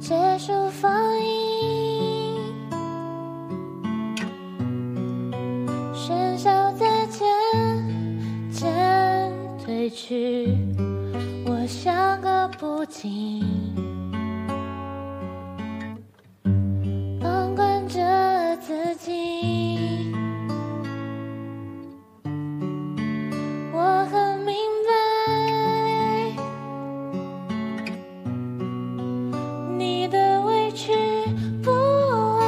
结束放映，喧嚣在渐渐褪去，个不停旁观着自己。我很明白。你的委屈不安，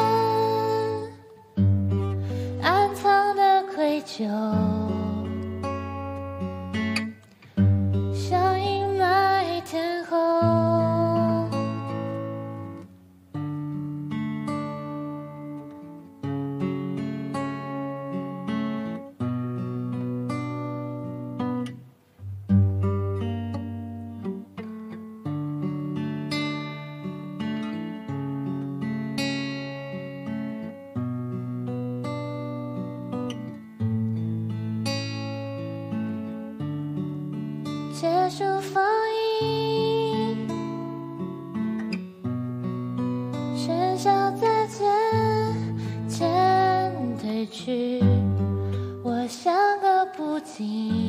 暗藏的愧疚，结束封印，喧嚣在渐渐褪去，我像个不停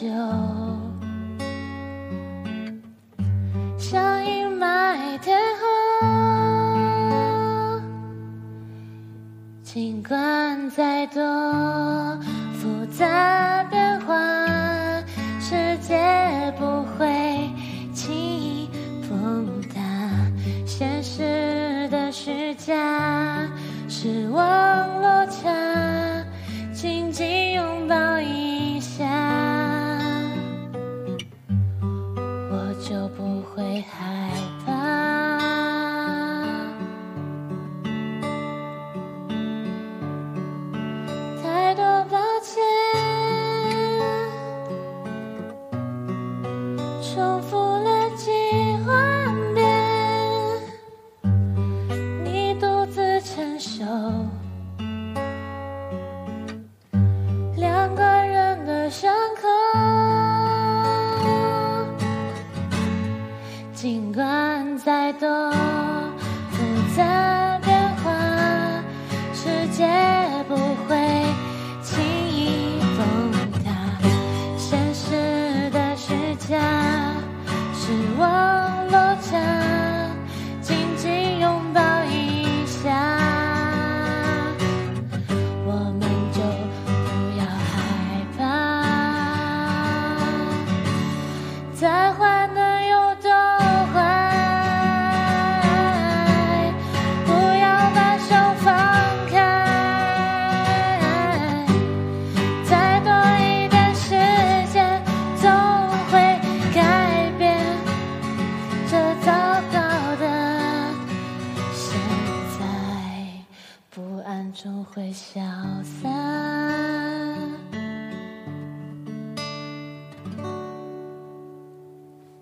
就，像阴霾天后。尽管再多复杂变化，世界不会轻易崩塌。现实的虚假，失望落差，紧紧重复了几万遍，你独自承受两个人的伤口。尽管再多失望落下，紧紧拥抱一下，我们就不要害怕。再坏会消散。